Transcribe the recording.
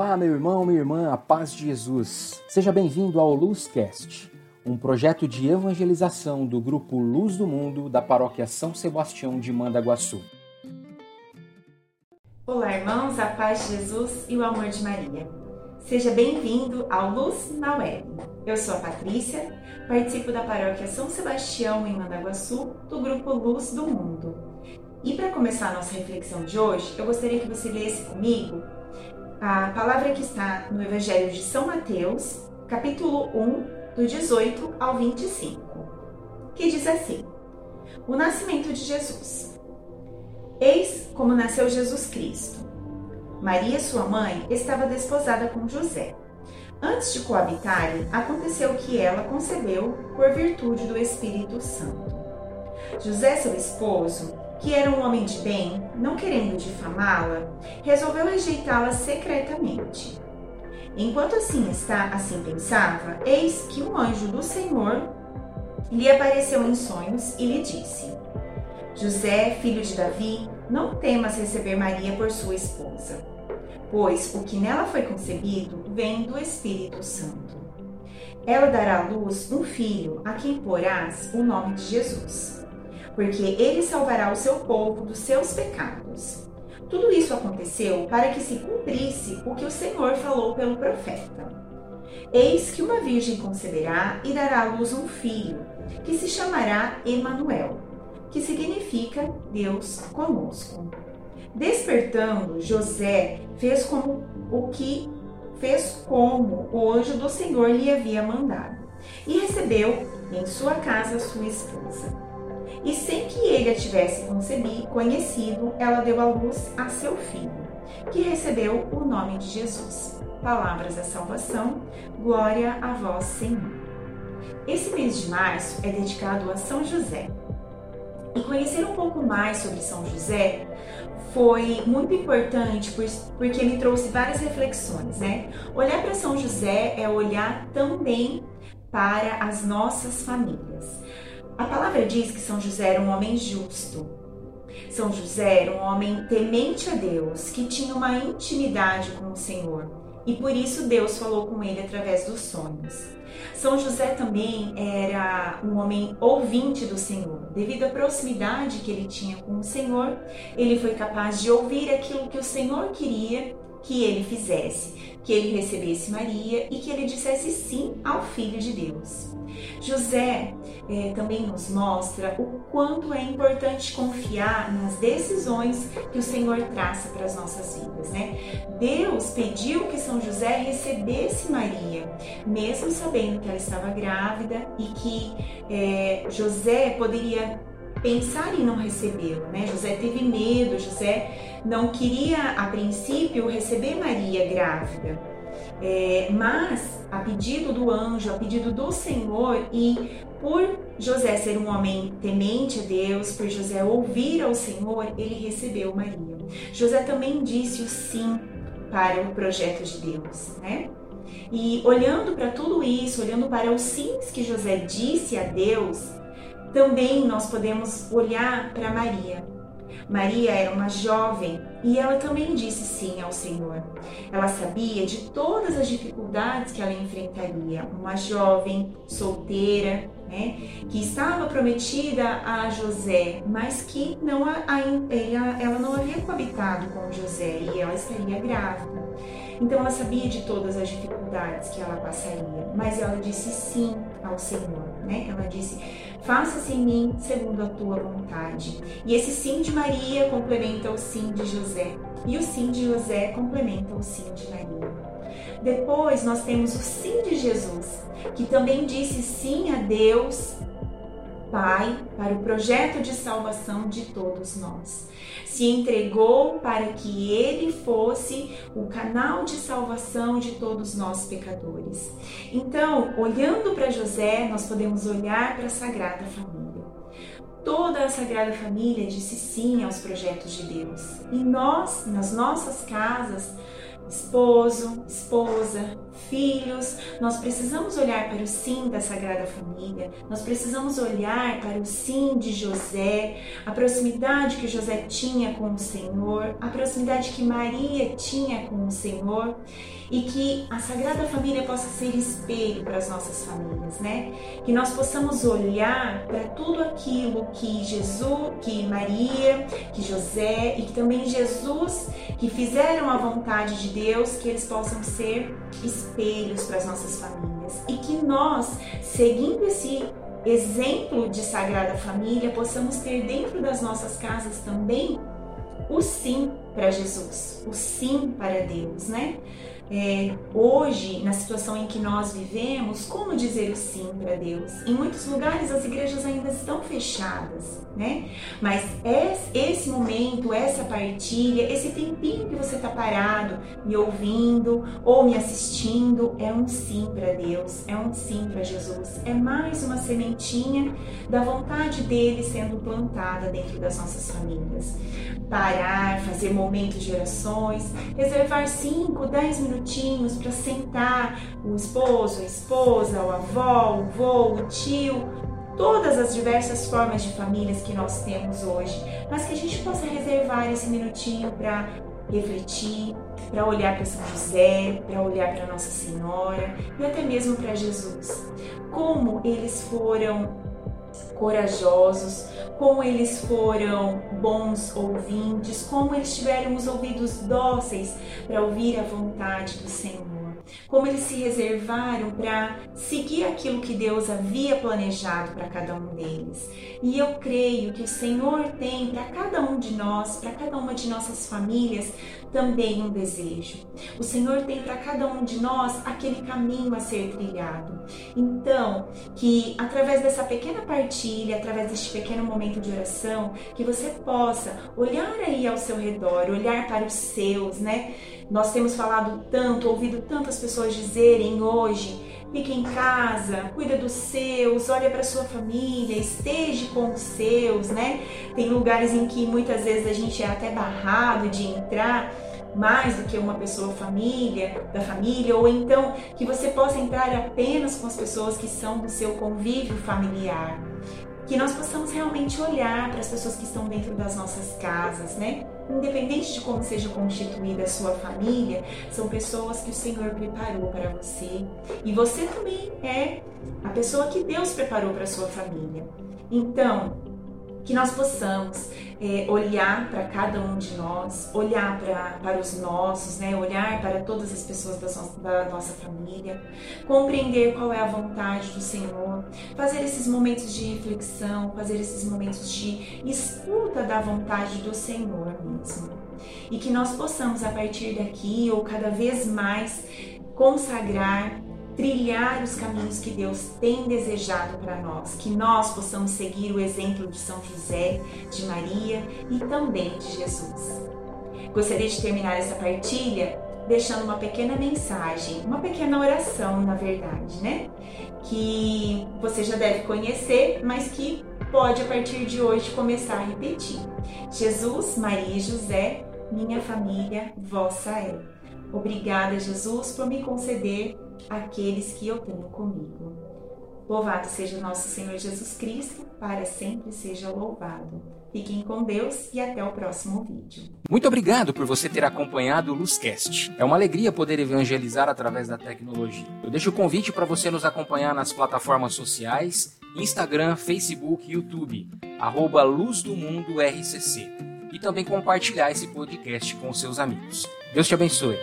Olá, meu irmão, minha irmã, a paz de Jesus. Seja bem-vindo ao Luzcast, um projeto de evangelização do grupo Luz do Mundo da paróquia São Sebastião de Mandaguaçu. Olá, irmãos, a paz de Jesus e o amor de Maria. Seja bem-vindo ao Luz na Web. Eu sou a Patrícia, participo da paróquia São Sebastião em Mandaguaçu, do grupo Luz do Mundo. E para começar a nossa reflexão de hoje, eu gostaria que você lesse comigo a palavra que está no Evangelho de São Mateus, capítulo 1, do 18 ao 25, que diz assim: O nascimento de Jesus. Eis como nasceu Jesus Cristo. Maria, sua mãe, estava desposada com José. Antes de coabitarem, aconteceu que ela concebeu por virtude do Espírito Santo. José, seu esposo, que era um homem de bem, não querendo difamá-la, resolveu rejeitá-la secretamente. Enquanto assim está, assim pensava, eis que um anjo do Senhor lhe apareceu em sonhos e lhe disse: José, filho de Davi, não temas receber Maria por sua esposa, pois o que nela foi concebido vem do Espírito Santo. Ela dará à luz um filho, a quem porás o nome de Jesus porque ele salvará o seu povo dos seus pecados. Tudo isso aconteceu para que se cumprisse o que o Senhor falou pelo profeta. Eis que uma virgem conceberá e dará à luz um filho, que se chamará Emanuel, que significa Deus conosco. Despertando, José fez como o que fez como o anjo do Senhor lhe havia mandado, e recebeu em sua casa sua esposa e sem que ele a tivesse conhecido, ela deu à luz a seu filho, que recebeu o nome de Jesus. Palavras da salvação, glória a vós, Senhor. Esse mês de março é dedicado a São José. E conhecer um pouco mais sobre São José foi muito importante porque me trouxe várias reflexões, né? Olhar para São José é olhar também para as nossas famílias. A palavra diz que São José era um homem justo. São José era um homem temente a Deus, que tinha uma intimidade com o Senhor. E por isso Deus falou com ele através dos sonhos. São José também era um homem ouvinte do Senhor. Devido à proximidade que ele tinha com o Senhor, ele foi capaz de ouvir aquilo que o Senhor queria que ele fizesse, que ele recebesse Maria e que ele dissesse sim ao Filho de Deus. José é, também nos mostra o quanto é importante confiar nas decisões que o Senhor traça para as nossas vidas, né? Deus pediu que São José recebesse Maria, mesmo sabendo que ela estava grávida e que é, José poderia pensar em não recebê-la, né? José teve medo, José não queria a princípio receber Maria grávida. É, mas, a pedido do anjo, a pedido do Senhor, e por José ser um homem temente a Deus, por José ouvir ao Senhor, ele recebeu Maria. José também disse o sim para o projeto de Deus, né? E olhando para tudo isso, olhando para os sims que José disse a Deus, também nós podemos olhar para Maria. Maria era uma jovem e ela também disse sim ao Senhor. Ela sabia de todas as dificuldades que ela enfrentaria. Uma jovem solteira, né, que estava prometida a José, mas que não a, a, ela, ela não havia coabitado com José e ela estaria grávida. Então ela sabia de todas as dificuldades que ela passaria, mas ela disse sim ao Senhor, né? Ela disse: "Faça-se em mim segundo a tua vontade". E esse sim de Maria complementa o sim de José, e o sim de José complementa o sim de Maria. Depois nós temos o sim de Jesus, que também disse sim a Deus Pai para o projeto de salvação de todos nós. Se entregou para que ele fosse o canal de salvação de todos nós pecadores. Então, olhando para José, nós podemos olhar para a Sagrada Família. Toda a Sagrada Família disse sim aos projetos de Deus. E nós, nas nossas casas, esposo, esposa, filhos, nós precisamos olhar para o sim da Sagrada Família, nós precisamos olhar para o sim de José, a proximidade que José tinha com o Senhor, a proximidade que Maria tinha com o Senhor e que a Sagrada Família possa ser espelho para as nossas famílias, né? Que nós possamos olhar para tudo aquilo que Jesus, que Maria, que José e que também Jesus que fizeram a vontade de Deus, que eles possam ser espelhos para as nossas famílias e que nós, seguindo esse exemplo de Sagrada Família, possamos ter dentro das nossas casas também o sim para Jesus, o sim para Deus, né? É, hoje, na situação em que nós vivemos, como dizer o sim para Deus? Em muitos lugares as igrejas ainda estão fechadas, né? Mas esse momento, essa partilha, esse tempinho que você está parado, me ouvindo ou me assistindo, é um sim para Deus, é um sim para Jesus. É mais uma sementinha da vontade dele sendo plantada dentro das nossas famílias. Parar, fazer momentos de orações, reservar 5, 10 minutos minutinhos para sentar o esposo, a esposa, o avó, o vô, o tio, todas as diversas formas de famílias que nós temos hoje, mas que a gente possa reservar esse minutinho para refletir, para olhar para São José, para olhar para Nossa Senhora e até mesmo para Jesus. Como eles foram corajosos, como eles foram bons ouvintes, como eles tiveram os ouvidos dóceis para ouvir a vontade do Senhor como eles se reservaram para seguir aquilo que Deus havia planejado para cada um deles. E eu creio que o Senhor tem para cada um de nós, para cada uma de nossas famílias, também um desejo. O Senhor tem para cada um de nós aquele caminho a ser trilhado. Então, que através dessa pequena partilha, através deste pequeno momento de oração, que você possa olhar aí ao seu redor, olhar para os seus, né? Nós temos falado tanto, ouvido tantas pessoas dizerem hoje: fique em casa, cuida dos seus, olha para sua família, esteja com os seus, né? Tem lugares em que muitas vezes a gente é até barrado de entrar mais do que uma pessoa família, da família, ou então que você possa entrar apenas com as pessoas que são do seu convívio familiar. Que nós possamos realmente olhar para as pessoas que estão dentro das nossas casas, né? independente de como seja constituída a sua família, são pessoas que o Senhor preparou para você. E você também é a pessoa que Deus preparou para a sua família. Então, que nós possamos é, olhar para cada um de nós, olhar pra, para os nossos, né? olhar para todas as pessoas da, so, da nossa família, compreender qual é a vontade do Senhor, fazer esses momentos de reflexão, fazer esses momentos de escuta da vontade do Senhor mesmo. E que nós possamos, a partir daqui ou cada vez mais, consagrar trilhar os caminhos que Deus tem desejado para nós, que nós possamos seguir o exemplo de São José, de Maria e também de Jesus. Gostaria de terminar essa partilha deixando uma pequena mensagem, uma pequena oração, na verdade, né? Que você já deve conhecer, mas que pode a partir de hoje começar a repetir. Jesus, Maria e José, minha família, vossa é. Obrigada, Jesus, por me conceder aqueles que eu tenho comigo. Louvado seja nosso Senhor Jesus Cristo, para sempre seja louvado. Fiquem com Deus e até o próximo vídeo. Muito obrigado por você ter acompanhado o Luzcast. É uma alegria poder evangelizar através da tecnologia. Eu deixo o convite para você nos acompanhar nas plataformas sociais, Instagram, Facebook, YouTube, arroba Luz do Mundo RCC. E também compartilhar esse podcast com seus amigos. Deus te abençoe.